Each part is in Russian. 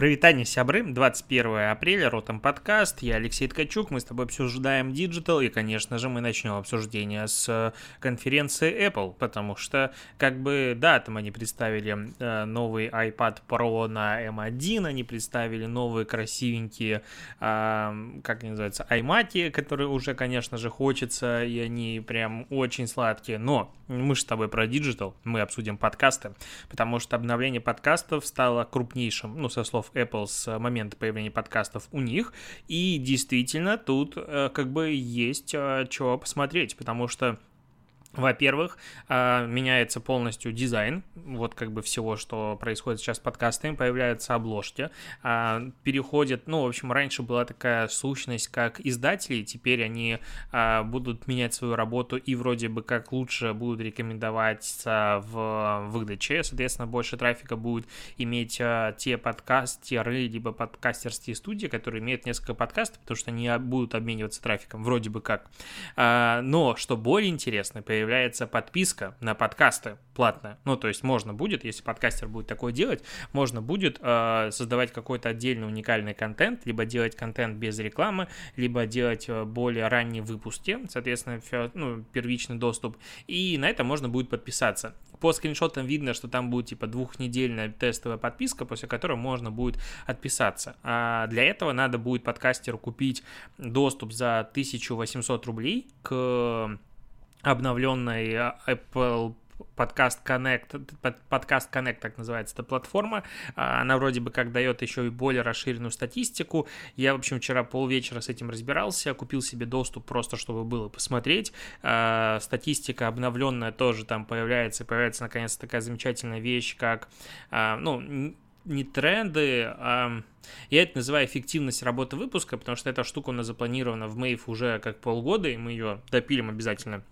Привитание, сябры, 21 апреля, Ротом подкаст, я Алексей Ткачук, мы с тобой обсуждаем Digital, и, конечно же, мы начнем обсуждение с э, конференции Apple, потому что, как бы, да, там они представили э, новый iPad Pro на M1, они представили новые красивенькие, э, как они называются, iMac, которые уже, конечно же, хочется, и они прям очень сладкие, но мы же с тобой про Digital, мы обсудим подкасты, потому что обновление подкастов стало крупнейшим, ну, со слов Apple с момента появления подкастов у них, и действительно тут э, как бы есть э, что посмотреть, потому что во-первых, а, меняется полностью дизайн, вот как бы всего, что происходит сейчас с подкастами, появляются обложки, а, переходят, ну, в общем, раньше была такая сущность, как издатели, теперь они а, будут менять свою работу и вроде бы как лучше будут рекомендоваться в выдаче, соответственно, больше трафика будет иметь те подкастеры, либо подкастерские студии, которые имеют несколько подкастов, потому что они будут обмениваться трафиком, вроде бы как. Но, что более интересно, появляется появляется подписка на подкасты платная. Ну, то есть можно будет, если подкастер будет такое делать, можно будет э, создавать какой-то отдельный уникальный контент, либо делать контент без рекламы, либо делать э, более ранние выпуски, соответственно, ну, первичный доступ, и на это можно будет подписаться. По скриншотам видно, что там будет типа двухнедельная тестовая подписка, после которой можно будет отписаться. А для этого надо будет подкастеру купить доступ за 1800 рублей к обновленной а, Apple подкаст Connect, подкаст Connect, так называется эта платформа, а, она вроде бы как дает еще и более расширенную статистику, я, в общем, вчера полвечера с этим разбирался, купил себе доступ просто, чтобы было посмотреть, а, статистика обновленная тоже там появляется, появляется наконец такая замечательная вещь, как, ну, не тренды, а я это называю эффективность работы выпуска, потому что эта штука у нас запланирована в Мэйв уже как полгода, и мы ее допилим обязательно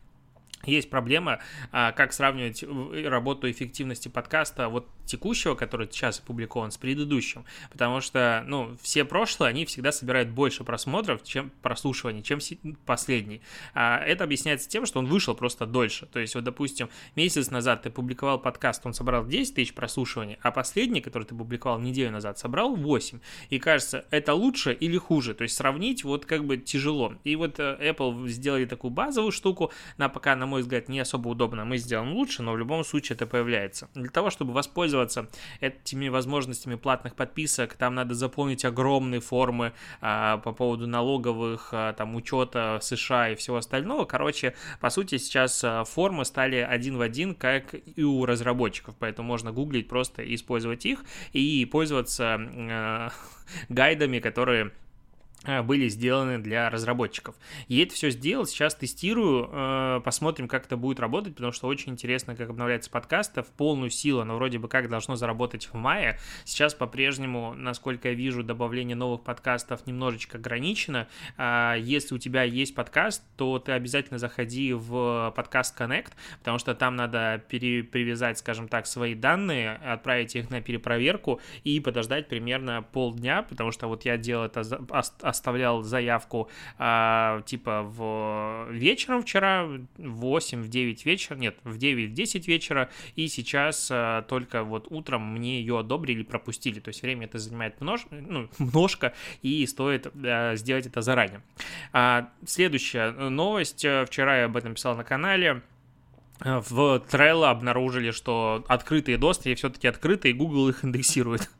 есть проблема, а, как сравнивать работу эффективности подкаста вот текущего, который сейчас опубликован, с предыдущим, потому что, ну, все прошлые, они всегда собирают больше просмотров, чем прослушиваний, чем последний. А это объясняется тем, что он вышел просто дольше, то есть, вот, допустим, месяц назад ты публиковал подкаст, он собрал 10 тысяч прослушиваний, а последний, который ты публиковал неделю назад, собрал 8, и кажется, это лучше или хуже, то есть сравнить вот как бы тяжело. И вот э, Apple сделали такую базовую штуку, на пока, на мой взгляд, не особо удобно, мы сделаем лучше, но в любом случае это появляется. Для того, чтобы воспользоваться этими возможностями платных подписок, там надо заполнить огромные формы а, по поводу налоговых, а, там, учета США и всего остального. Короче, по сути, сейчас а, формы стали один в один, как и у разработчиков, поэтому можно гуглить просто и использовать их и пользоваться э, гайдами, которые были сделаны для разработчиков. И это все сделал, сейчас тестирую, э, посмотрим, как это будет работать, потому что очень интересно, как обновляется подкаст в полную силу, но вроде бы как должно заработать в мае. Сейчас по-прежнему, насколько я вижу, добавление новых подкастов немножечко ограничено. А если у тебя есть подкаст, то ты обязательно заходи в подкаст Connect, потому что там надо пере привязать, скажем так, свои данные, отправить их на перепроверку и подождать примерно полдня, потому что вот я делал это оставлял заявку а, типа в вечером вчера, в 8, в 9 вечера, нет, в 9, в 10 вечера, и сейчас а, только вот утром мне ее одобрили, пропустили, то есть время это занимает множ, ну, множко, и стоит а, сделать это заранее. Следующая новость, вчера я об этом писал на канале, в Trello обнаружили, что открытые доступы все-таки открытые, и Google их индексирует.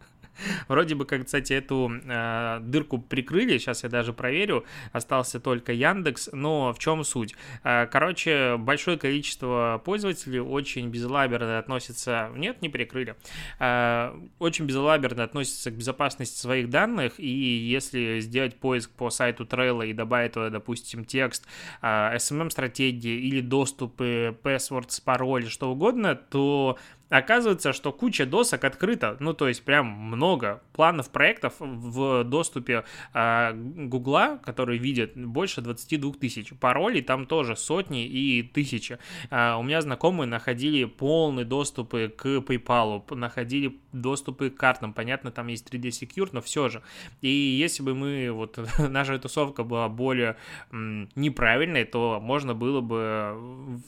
Вроде бы, как, кстати, эту э, дырку прикрыли, сейчас я даже проверю, остался только Яндекс, но в чем суть? Э, короче, большое количество пользователей очень безалаберно относятся, нет, не прикрыли, э, очень безалаберно относятся к безопасности своих данных, и если сделать поиск по сайту Trello и добавить туда, допустим, текст, э, SMM-стратегии или доступы, passwords, пароли, что угодно, то Оказывается, что куча досок открыта, ну то есть прям много планов проектов в доступе э, Гугла, которые видят больше 22 тысяч. Паролей там тоже сотни и тысячи. Э, у меня знакомые находили полные доступы к PayPal, находили доступы к картам. Понятно, там есть 3D Secure, но все же. И если бы мы, вот наша тусовка была более м, неправильной, то можно было бы...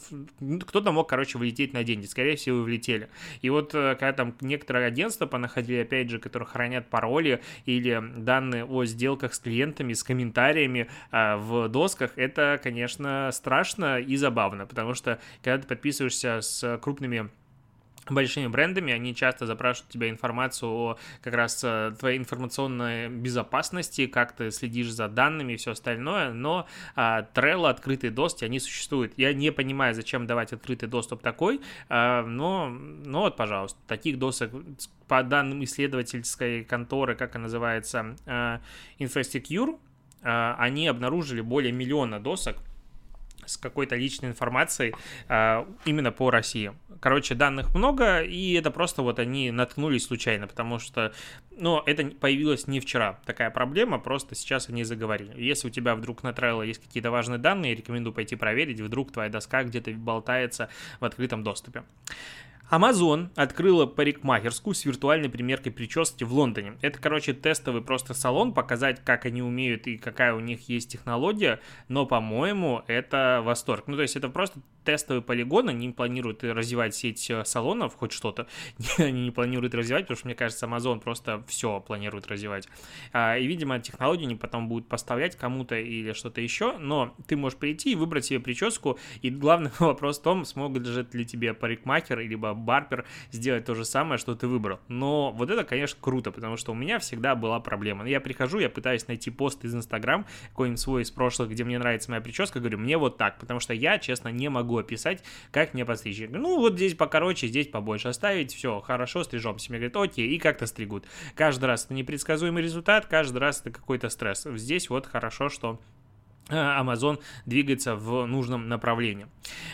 Кто-то мог, короче, вылететь на деньги. Скорее всего, влетели. И вот э, когда там некоторые агентства понаходили, опять же, которые хранят пароли или данные о сделках с клиентами, с комментариями э, в досках, это, конечно, страшно и забавно, потому что когда ты подписываешься с крупными большими брендами, они часто запрашивают тебя информацию о как раз э, твоей информационной безопасности, как ты следишь за данными и все остальное, но а, Trello, открытый доступ, они существуют. Я не понимаю, зачем давать открытый доступ такой, а, но, но вот, пожалуйста, таких досок по данным исследовательской конторы, как она называется, а, Infosecure, а, они обнаружили более миллиона досок, с какой-то личной информацией а, именно по России. Короче, данных много, и это просто вот они наткнулись случайно, потому что, ну, это появилось не вчера, такая проблема, просто сейчас они заговорили. Если у тебя вдруг на Trello есть какие-то важные данные, рекомендую пойти проверить, вдруг твоя доска где-то болтается в открытом доступе. Amazon открыла парикмахерскую с виртуальной примеркой прически в Лондоне. Это, короче, тестовый просто салон, показать, как они умеют и какая у них есть технология, но, по-моему, это восторг. Ну, то есть это просто тестовый полигон, они не планируют развивать сеть э, салонов, хоть что-то, они не планируют развивать, потому что, мне кажется, Amazon просто все планирует развивать. А, и, видимо, технологии они потом будут поставлять кому-то или что-то еще, но ты можешь прийти и выбрать себе прическу, и главный вопрос в том, смогут ли тебе парикмахер, либо барпер сделать то же самое, что ты выбрал. Но вот это, конечно, круто, потому что у меня всегда была проблема. Я прихожу, я пытаюсь найти пост из Инстаграм, какой-нибудь свой из прошлых, где мне нравится моя прическа, говорю, мне вот так, потому что я, честно, не могу описать, как мне постричь. Ну, вот здесь покороче, здесь побольше оставить, все, хорошо, стрижемся. Мне говорят, окей, и как-то стригут. Каждый раз это непредсказуемый результат, каждый раз это какой-то стресс. Здесь вот хорошо, что э, Amazon двигается в нужном направлении.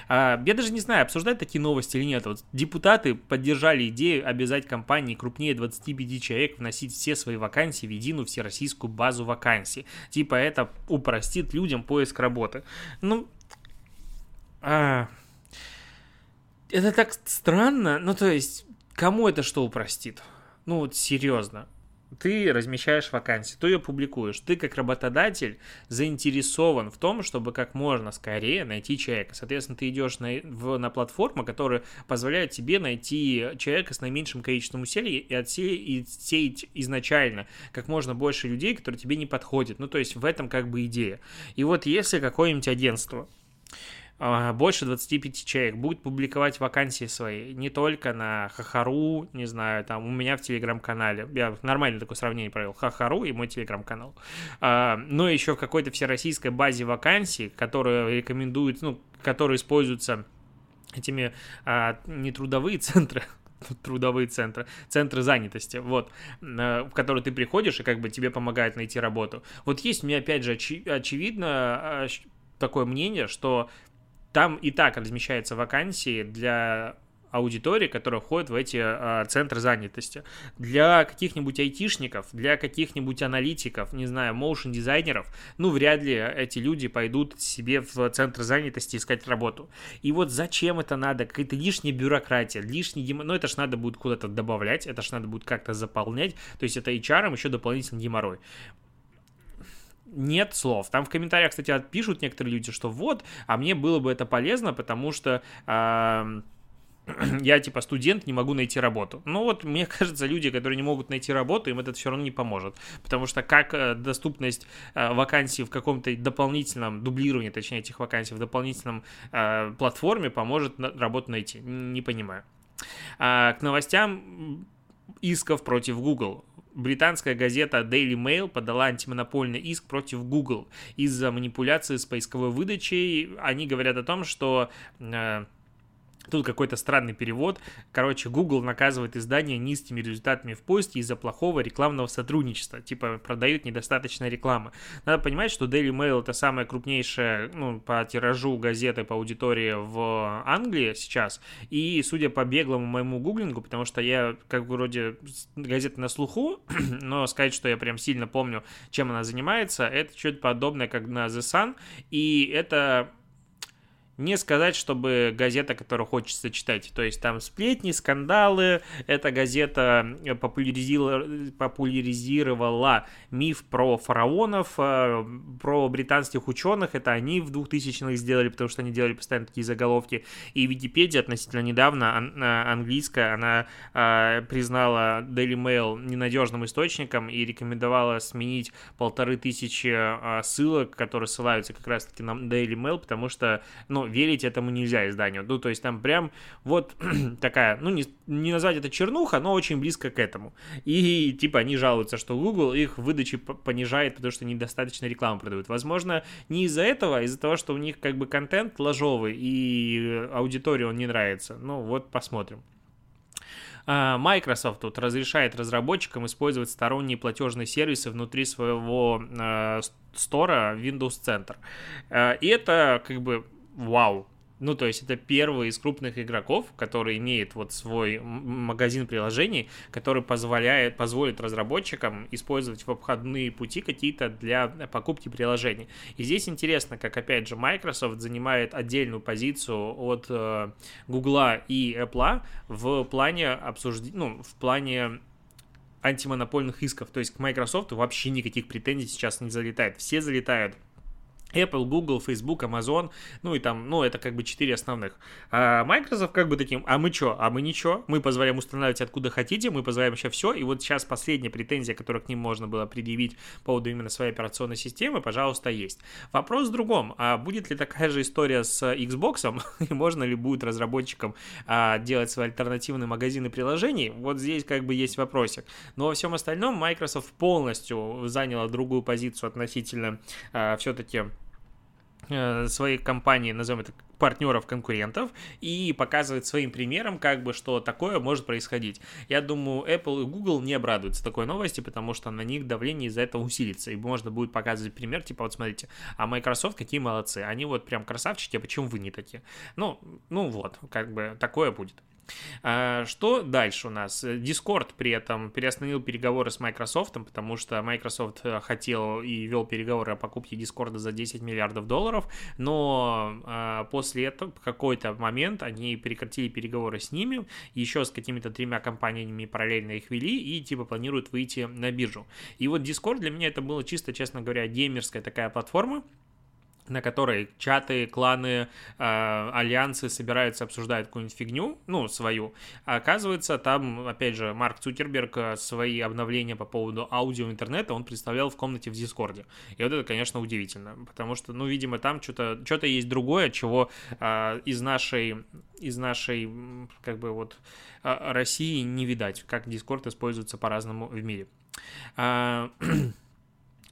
А, я даже не знаю, обсуждать такие новости или нет. Вот депутаты поддержали идею обязать компании крупнее 25 человек вносить все свои вакансии в единую всероссийскую базу вакансий. Типа это упростит людям поиск работы. Ну, а, это так странно. Ну, то есть, кому это что упростит? Ну, вот серьезно. Ты размещаешь вакансию, ты ее публикуешь. Ты, как работодатель, заинтересован в том, чтобы как можно скорее найти человека. Соответственно, ты идешь на, в, на платформу, которая позволяет тебе найти человека с наименьшим количеством усилий и отсеять, сеять изначально как можно больше людей, которые тебе не подходят. Ну, то есть, в этом как бы идея. И вот если какое-нибудь агентство больше 25 человек будет публиковать вакансии свои не только на Хахару, не знаю, там у меня в телеграм-канале. Я нормально такое сравнение провел. Хахару и мой телеграм-канал. А, но еще в какой-то всероссийской базе вакансий, которая рекомендует, ну, которые используются этими а, не трудовые центры, трудовые центры, центры занятости, вот, в которые ты приходишь и как бы тебе помогают найти работу. Вот есть у меня, опять же, очевидно такое мнение, что там и так размещаются вакансии для аудитории, которая входит в эти а, центры занятости. Для каких-нибудь айтишников, для каких-нибудь аналитиков, не знаю, моушен дизайнеров, ну, вряд ли эти люди пойдут себе в центр занятости искать работу. И вот зачем это надо? Какая-то лишняя бюрократия, лишний, ну, это ж надо будет куда-то добавлять, это ж надо будет как-то заполнять, то есть это HR еще дополнительный геморрой нет слов. Там в комментариях, кстати, пишут некоторые люди, что вот, а мне было бы это полезно, потому что... Я типа студент, не могу найти работу. Ну вот, мне кажется, люди, которые не могут найти работу, им это все равно не поможет. Потому что как э, доступность э, вакансий в каком-то дополнительном дублировании, точнее, этих вакансий в дополнительном э, платформе поможет работу найти? Не понимаю. А, к новостям исков против Google британская газета Daily Mail подала антимонопольный иск против Google из-за манипуляции с поисковой выдачей. Они говорят о том, что э, Тут какой-то странный перевод. Короче, Google наказывает издание низкими результатами в поиске из-за плохого рекламного сотрудничества. Типа, продают недостаточно рекламы. Надо понимать, что Daily Mail это самая крупнейшая, ну, по тиражу газеты по аудитории в Англии сейчас. И, судя по беглому моему гуглингу, потому что я, как бы, вроде газета на слуху, но сказать, что я прям сильно помню, чем она занимается, это что-то подобное, как на The Sun. И это не сказать, чтобы газета, которую хочется читать. То есть там сплетни, скандалы. Эта газета популяризировала, популяризировала миф про фараонов, э, про британских ученых. Это они в 2000-х сделали, потому что они делали постоянно такие заголовки. И Википедия относительно недавно, английская, она э, признала Daily Mail ненадежным источником и рекомендовала сменить полторы тысячи э, ссылок, которые ссылаются как раз-таки на Daily Mail, потому что, ну, верить этому нельзя изданию. Ну, то есть там прям вот такая, ну, не, не назвать это чернуха, но очень близко к этому. И типа они жалуются, что Google их выдачи понижает, потому что недостаточно рекламу продают. Возможно, не из-за этого, а из-за того, что у них как бы контент ложовый и аудитории он не нравится. Ну, вот посмотрим. А, Microsoft тут разрешает разработчикам использовать сторонние платежные сервисы внутри своего э, стора Windows Center. Э, и это как бы вау. Ну, то есть это первый из крупных игроков, который имеет вот свой магазин приложений, который позволяет, позволит разработчикам использовать в обходные пути какие-то для покупки приложений. И здесь интересно, как, опять же, Microsoft занимает отдельную позицию от э, Google и Apple в плане обсуждения, ну, в плане антимонопольных исков. То есть к Microsoft вообще никаких претензий сейчас не залетает. Все залетают Apple, Google, Facebook, Amazon, ну и там, ну это как бы четыре основных. А Microsoft как бы таким, а мы что, а мы ничего, мы позволяем устанавливать откуда хотите, мы позволяем вообще все, и вот сейчас последняя претензия, которую к ним можно было предъявить по поводу именно своей операционной системы, пожалуйста, есть. Вопрос в другом, а будет ли такая же история с Xbox, и можно ли будет разработчикам а, делать свои альтернативные магазины приложений, вот здесь как бы есть вопросик. Но во всем остальном Microsoft полностью заняла другую позицию относительно а, все-таки Э, своей компании, назовем это партнеров, конкурентов, и показывает своим примером, как бы, что такое может происходить. Я думаю, Apple и Google не обрадуются такой новости, потому что на них давление из-за этого усилится, и можно будет показывать пример, типа, вот смотрите, а Microsoft какие молодцы, они вот прям красавчики, а почему вы не такие? Ну, ну вот, как бы такое будет. А, что дальше у нас? Discord при этом переостановил переговоры с Microsoft, потому что Microsoft э, хотел и вел переговоры о покупке Discord за 10 миллиардов долларов, но а, после этого в какой-то момент они прекратили переговоры с ними, еще с какими-то тремя компаниями параллельно их вели и типа планируют выйти на биржу. И вот Discord для меня это было чисто, честно говоря, геймерская такая платформа, на которой чаты, кланы, э, альянсы собираются, обсуждают какую-нибудь фигню, ну, свою. А оказывается, там, опять же, Марк Цукерберг э, свои обновления по поводу аудио интернета он представлял в комнате в Дискорде. И вот это, конечно, удивительно, потому что, ну, видимо, там что-то что есть другое, чего э, из нашей, из нашей, как бы вот, э, России не видать, как Дискорд используется по-разному в мире. Э,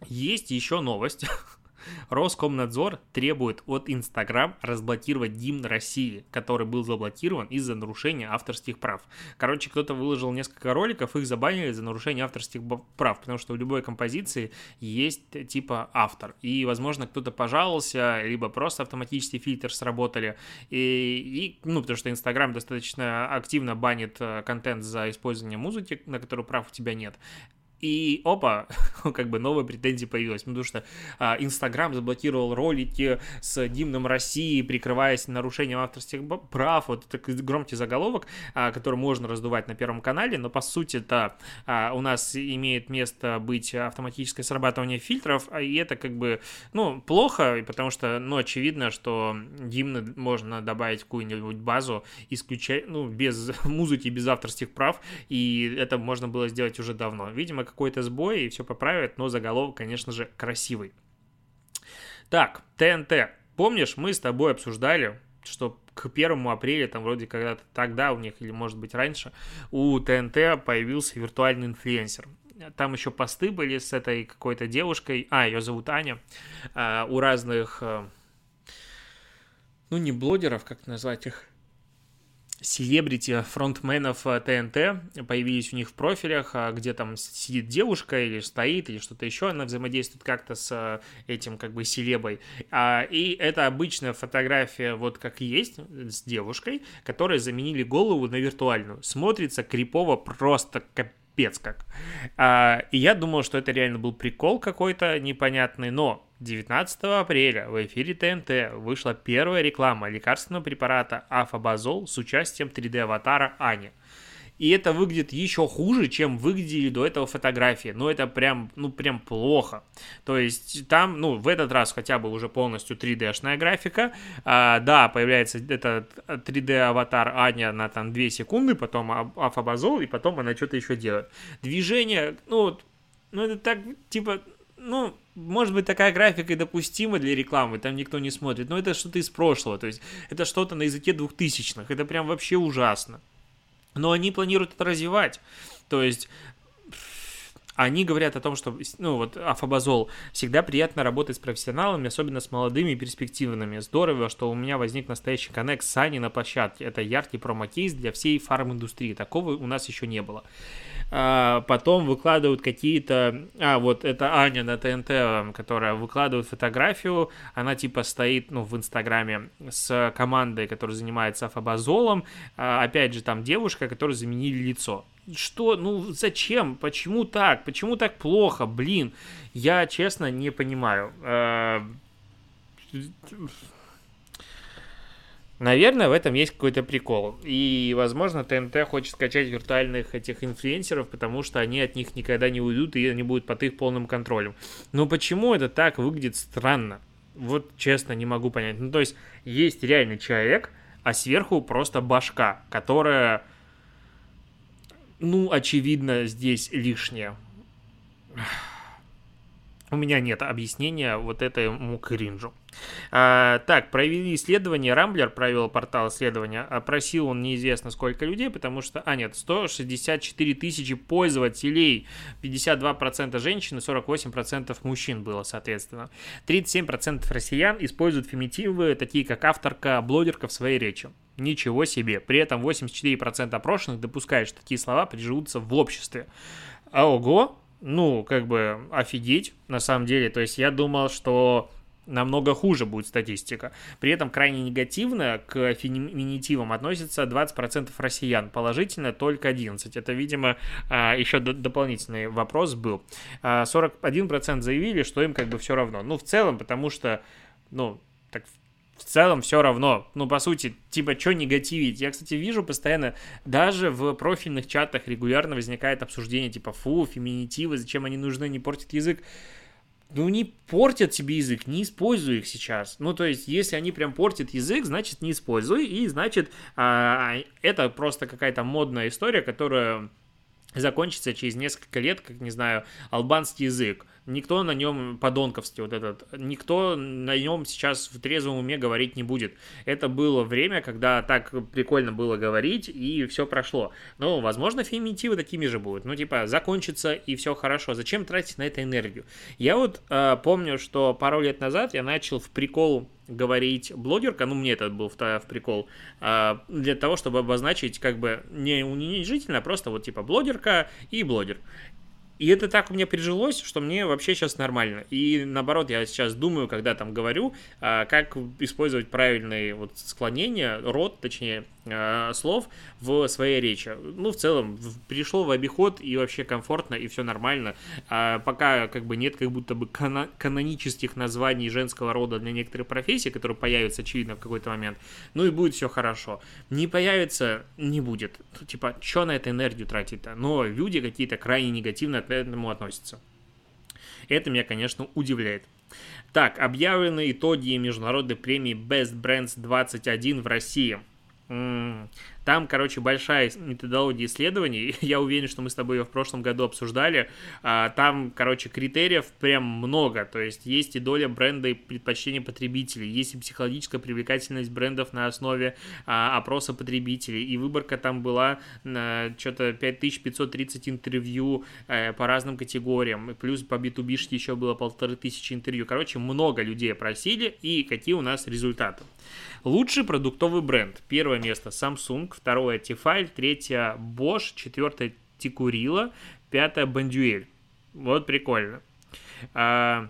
есть еще новость, Роскомнадзор требует от Инстаграм разблокировать гимн России, который был заблокирован из-за нарушения авторских прав. Короче, кто-то выложил несколько роликов, их забанили за нарушение авторских прав, потому что у любой композиции есть типа автор. И, возможно, кто-то пожаловался, либо просто автоматический фильтр сработали. И, и ну, потому что Инстаграм достаточно активно банит э, контент за использование музыки, на которую прав у тебя нет. И опа, как бы новая претензия появилась, потому что а, Инстаграм а, заблокировал ролики с гимном России, прикрываясь нарушением авторских прав. Вот такой громкий заголовок, а, который можно раздувать на Первом канале, но по сути это а, у нас имеет место быть автоматическое срабатывание фильтров, а, и это как бы, ну, плохо, потому что, ну, очевидно, что гимны можно добавить в какую-нибудь базу, исключая, ну, без музыки, без авторских прав, и это можно было сделать уже давно. Видимо, какой-то сбой и все поправят, но заголовок, конечно же, красивый. Так, ТНТ. Помнишь, мы с тобой обсуждали, что к первому апреля, там вроде когда-то тогда у них, или может быть раньше, у ТНТ появился виртуальный инфлюенсер. Там еще посты были с этой какой-то девушкой, а, ее зовут Аня, а, у разных, э, ну не блогеров, как назвать их, селебрити фронтменов ТНТ э, появились у них в профилях, а, где там сидит девушка или стоит, или что-то еще, она взаимодействует как-то с э, этим как бы селебой. А, и это обычная фотография, вот как есть, с девушкой, которой заменили голову на виртуальную. Смотрится крипово просто капец капец как. А, и я думал, что это реально был прикол какой-то непонятный, но 19 апреля в эфире ТНТ вышла первая реклама лекарственного препарата Афабазол с участием 3D-аватара Ани и это выглядит еще хуже, чем выглядели до этого фотографии. Ну, это прям, ну, прям плохо. То есть там, ну, в этот раз хотя бы уже полностью 3D-шная графика. А, да, появляется этот 3D-аватар Аня на там 2 секунды, потом Афабазол, и потом она что-то еще делает. Движение, ну, ну, это так, типа, ну, может быть, такая графика и допустима для рекламы, там никто не смотрит, но это что-то из прошлого, то есть это что-то на языке двухтысячных, это прям вообще ужасно. Но они планируют это развивать. То есть они говорят о том, что, ну, вот Афабазол, всегда приятно работать с профессионалами, особенно с молодыми и перспективными. Здорово, что у меня возник настоящий коннект с Ани на площадке. Это яркий промокейс для всей фарм-индустрии. Такого у нас еще не было. А, потом выкладывают какие-то... А, вот это Аня на ТНТ, которая выкладывает фотографию. Она типа стоит, ну, в Инстаграме с командой, которая занимается Афабазолом. А, опять же, там девушка, которая заменили лицо что, ну зачем, почему так, почему так плохо, блин, я честно не понимаю. Наверное, в этом есть какой-то прикол. И, возможно, ТНТ хочет скачать виртуальных этих инфлюенсеров, потому что они от них никогда не уйдут, и они будут под их полным контролем. Но почему это так выглядит странно? Вот честно не могу понять. Ну, то есть, есть реальный человек, а сверху просто башка, которая ну, очевидно, здесь лишнее. У меня нет объяснения вот этому кринжу. А, так, провели исследование, Рамблер провел портал исследования, опросил он неизвестно сколько людей, потому что, а нет, 164 тысячи пользователей, 52% женщин и 48% мужчин было, соответственно. 37% россиян используют феминитивы, такие как авторка, блогерка в своей речи. Ничего себе. При этом 84% опрошенных допускают, что такие слова приживутся в обществе. А ого, ну, как бы офигеть, на самом деле. То есть я думал, что намного хуже будет статистика. При этом крайне негативно к феминитивам относится 20% россиян, положительно только 11%. Это, видимо, а, еще дополнительный вопрос был. 41% а, заявили, что им как бы все равно. Ну, в целом, потому что, ну, так в целом все равно. Ну, по сути, типа, что негативить? Я, кстати, вижу постоянно, даже в профильных чатах регулярно возникает обсуждение, типа, фу, феминитивы, зачем они нужны, не портят язык. Ну, не портят тебе язык, не используй их сейчас. Ну, то есть, если они прям портят язык, значит, не используй, и значит, а, это просто какая-то модная история, которая закончится через несколько лет, как, не знаю, албанский язык никто на нем подонковский вот этот, никто на нем сейчас в трезвом уме говорить не будет. Это было время, когда так прикольно было говорить, и все прошло. Но, возможно, феминитивы такими же будут. Ну, типа, закончится, и все хорошо. Зачем тратить на это энергию? Я вот э, помню, что пару лет назад я начал в прикол говорить блогерка, ну мне это был в, в прикол, э, для того, чтобы обозначить как бы не унижительно, а просто вот типа блогерка и блогер. И это так у меня прижилось, что мне вообще сейчас нормально. И наоборот, я сейчас думаю, когда там говорю, а, как использовать правильные вот склонения, род, точнее, а, слов в своей речи. Ну, в целом, пришло в обиход и вообще комфортно, и все нормально. А пока как бы нет как будто бы канонических названий женского рода для некоторых профессий, которые появятся, очевидно, в какой-то момент. Ну и будет все хорошо. Не появится, не будет. Типа, что на это энергию тратить-то? Но люди какие-то крайне негативно к этому относятся. Это меня, конечно, удивляет. Так, объявлены итоги международной премии Best Brands 21 в России – там, короче, большая методология исследований. Я уверен, что мы с тобой ее в прошлом году обсуждали. А, там, короче, критериев прям много. То есть есть и доля бренда и предпочтения потребителей, есть и психологическая привлекательность брендов на основе а, опроса потребителей. И выборка там была что-то 5530 интервью э, по разным категориям. Плюс по B2B еще было полторы тысячи интервью. Короче, много людей опросили. И какие у нас результаты. Лучший продуктовый бренд. Первое место Samsung, второе Tefal, третье Bosch, четвертое Тикурила, пятое Бандюэль. Вот прикольно. А,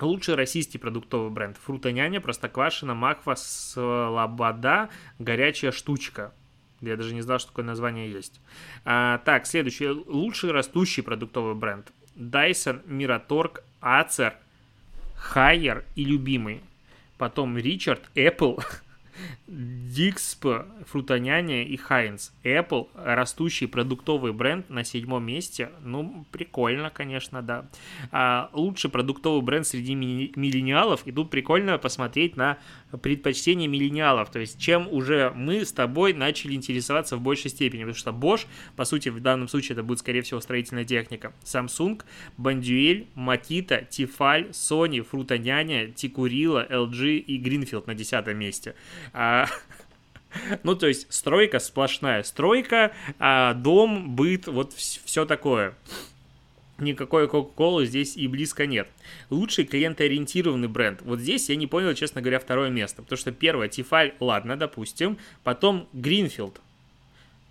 лучший российский продуктовый бренд. Фрутоняня, Простоквашина, Маква, Слобода, Горячая штучка. Я даже не знал, что такое название есть. А, так, следующий. Лучший растущий продуктовый бренд. Dyson, Miraторг, Acer, Haier и любимый. Потом Ричард, Apple, Dixp, Фрутоняня и Хайнс. Apple, растущий продуктовый бренд на седьмом месте. Ну, прикольно, конечно, да. А, лучший продуктовый бренд среди миллениалов. И тут прикольно посмотреть на предпочтения миллениалов. То есть, чем уже мы с тобой начали интересоваться в большей степени. Потому что Bosch, по сути, в данном случае это будет, скорее всего, строительная техника. Samsung, Bonduelle, Makita, Tefal, Sony, Фрутоняня, Тикурила, LG и Greenfield на десятом месте. А, ну, то есть стройка сплошная. Стройка, а, дом, быт, вот все такое. Никакой Кока-Колы здесь и близко нет. Лучший клиентоориентированный бренд. Вот здесь я не понял, честно говоря, второе место. Потому что первое, Тифаль, ладно, допустим. Потом Гринфилд.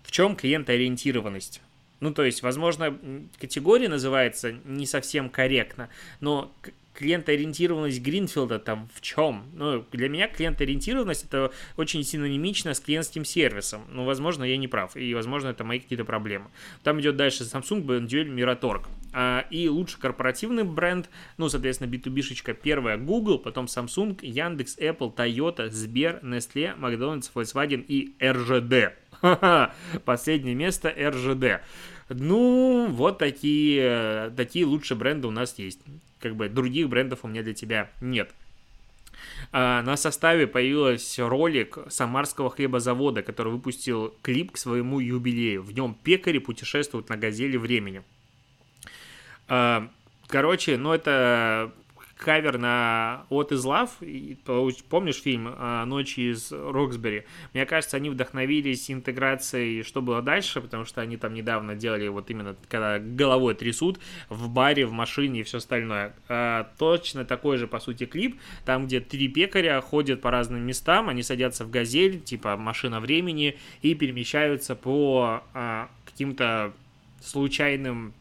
В чем клиентоориентированность? Ну, то есть, возможно, категория называется не совсем корректно, но клиентоориентированность Гринфилда там в чем? Ну, для меня клиентоориентированность это очень синонимично с клиентским сервисом. Ну, возможно, я не прав, и, возможно, это мои какие-то проблемы. Там идет дальше Samsung, Bonduelle, Miratorg. А, и лучший корпоративный бренд, ну, соответственно, B2B-шечка первая Google, потом Samsung, Яндекс, Apple, Toyota, Сбер, Nestle, Макдональдс, Volkswagen и RGD. Последнее место RGD. Ну, вот такие, такие лучшие бренды у нас есть как бы других брендов у меня для тебя нет. А, на составе появился ролик Самарского хлебозавода, который выпустил клип к своему юбилею. В нем пекари путешествуют на газели времени. А, короче, ну это кавер на What is Love, помнишь фильм а, «Ночи из Роксбери»? Мне кажется, они вдохновились интеграцией «Что было дальше», потому что они там недавно делали вот именно, когда головой трясут, в баре, в машине и все остальное. А, точно такой же, по сути, клип, там, где три пекаря ходят по разным местам, они садятся в газель, типа машина времени, и перемещаются по а, каким-то случайным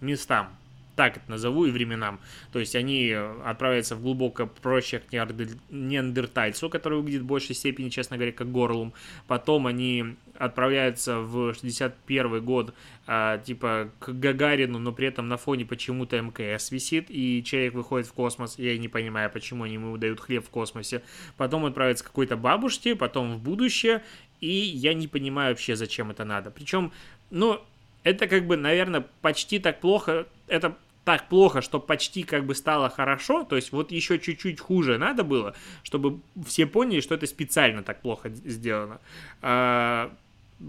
местам так это назову, и временам. То есть они отправляются в глубоко проще неандертальцу, который выглядит в большей степени, честно говоря, как горлум. Потом они отправляются в 61 год, а, типа, к Гагарину, но при этом на фоне почему-то МКС висит, и человек выходит в космос. Я не понимаю, почему они ему дают хлеб в космосе. Потом отправится к какой-то бабушке, потом в будущее, и я не понимаю вообще, зачем это надо. Причем, ну, это как бы, наверное, почти так плохо. Это так плохо, что почти как бы стало хорошо, то есть вот еще чуть-чуть хуже надо было, чтобы все поняли, что это специально так плохо сделано. А,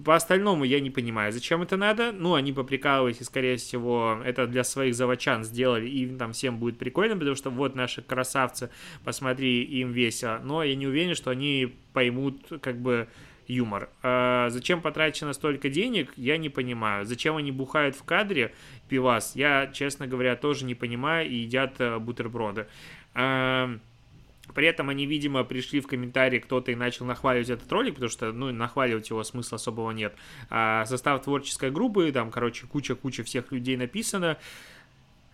по остальному я не понимаю, зачем это надо. Ну, они поприкалывались, и, скорее всего, это для своих заводчан сделали, и там всем будет прикольно, потому что вот наши красавцы, посмотри, им весело. Но я не уверен, что они поймут, как бы, юмор. А зачем потрачено столько денег, я не понимаю. Зачем они бухают в кадре пивас, я, честно говоря, тоже не понимаю и едят э, бутерброды. А, при этом они, видимо, пришли в комментарии, кто-то и начал нахваливать этот ролик, потому что, ну, нахваливать его смысла особого нет. А состав творческой группы, там, короче, куча-куча всех людей написано.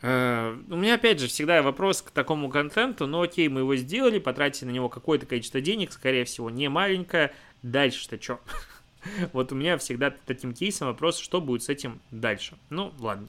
Uh, у меня, опять же, всегда вопрос к такому контенту, но окей, мы его сделали, потратили на него какое-то количество денег, скорее всего, не маленькое, Дальше-то что? Вот у меня всегда таким кейсом вопрос, что будет с этим дальше. Ну, ладно.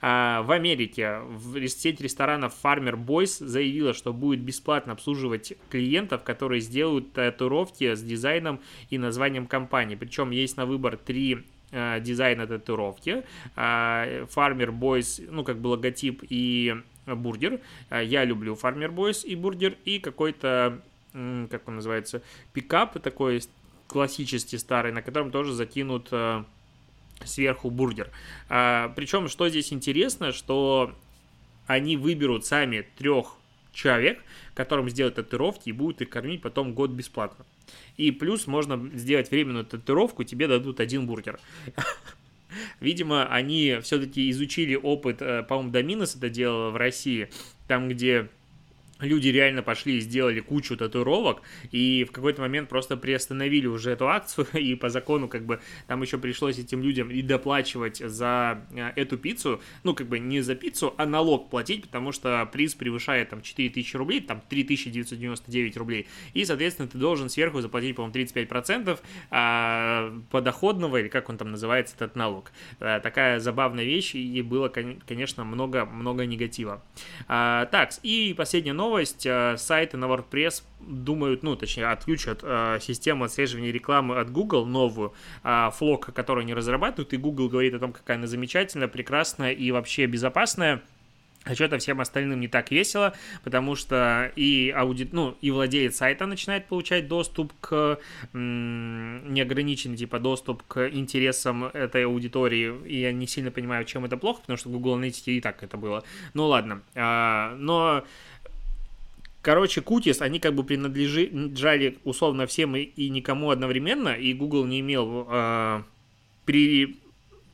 А, в Америке в сеть ресторанов Farmer Boys заявила, что будет бесплатно обслуживать клиентов, которые сделают татуировки с дизайном и названием компании. Причем есть на выбор три дизайна татуировки. Farmer Boys, ну, как бы логотип и бургер. А, я люблю Farmer Boys и бургер. И какой-то как он называется, пикап такой классический старый, на котором тоже закинут э, сверху бургер. Причем, что здесь интересно, что они выберут сами трех человек, которым сделают татуировки и будут их кормить потом год бесплатно. И плюс можно сделать временную татуировку, тебе дадут один бургер. Видимо, они все-таки изучили опыт, э, по-моему, Доминос это делал в России, там, где люди реально пошли и сделали кучу татуировок, и в какой-то момент просто приостановили уже эту акцию, и по закону как бы там еще пришлось этим людям и доплачивать за э, эту пиццу, ну как бы не за пиццу, а налог платить, потому что приз превышает там 4000 рублей, там 3999 рублей, и, соответственно, ты должен сверху заплатить, по-моему, 35% а, подоходного, или как он там называется, этот налог. А, такая забавная вещь, и было, конечно, много-много негатива. А, так, и последняя новость, новость. Э, сайты на WordPress думают, ну, точнее, отключат э, систему отслеживания рекламы от Google, новую, э, флок, которую они разрабатывают, и Google говорит о том, какая она замечательная, прекрасная и вообще безопасная. А что-то всем остальным не так весело, потому что и аудит, ну, и владелец сайта начинает получать доступ к неограниченный, типа, доступ к интересам этой аудитории, и я не сильно понимаю, чем это плохо, потому что Google Analytics и так это было. Ну, ладно. А, но Короче, Кутис, они как бы принадлежали условно всем и, и никому одновременно, и Google не имел э, при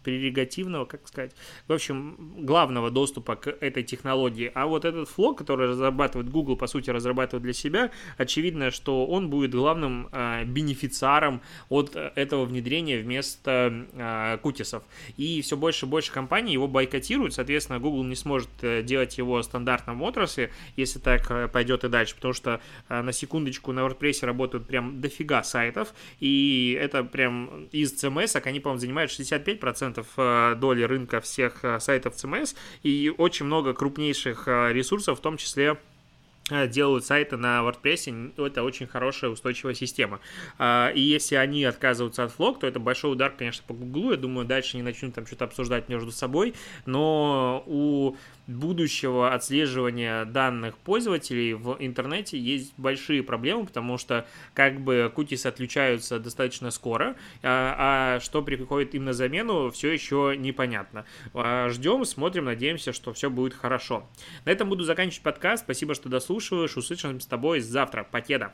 прерогативного, как сказать, в общем, главного доступа к этой технологии. А вот этот флог, который разрабатывает Google, по сути, разрабатывает для себя, очевидно, что он будет главным э, бенефициаром от этого внедрения вместо э, кутисов. И все больше и больше компаний его бойкотируют, соответственно, Google не сможет э, делать его стандартным в отрасли, если так э, пойдет и дальше, потому что э, на секундочку на WordPress работают прям дофига сайтов, и это прям из CMS, они, по-моему, занимают 65% 10% э, доли рынка всех э, сайтов CMS и очень много крупнейших э, ресурсов, в том числе делают сайты на WordPress, это очень хорошая устойчивая система. А, и если они отказываются от флог, то это большой удар, конечно, по Гуглу. Я думаю, дальше не начнут там что-то обсуждать между собой. Но у будущего отслеживания данных пользователей в интернете есть большие проблемы, потому что как бы кутис отключаются достаточно скоро, а, а что приходит им на замену, все еще непонятно. А, ждем, смотрим, надеемся, что все будет хорошо. На этом буду заканчивать подкаст. Спасибо, что дослушиваешь. Услышимся с тобой завтра. Покеда!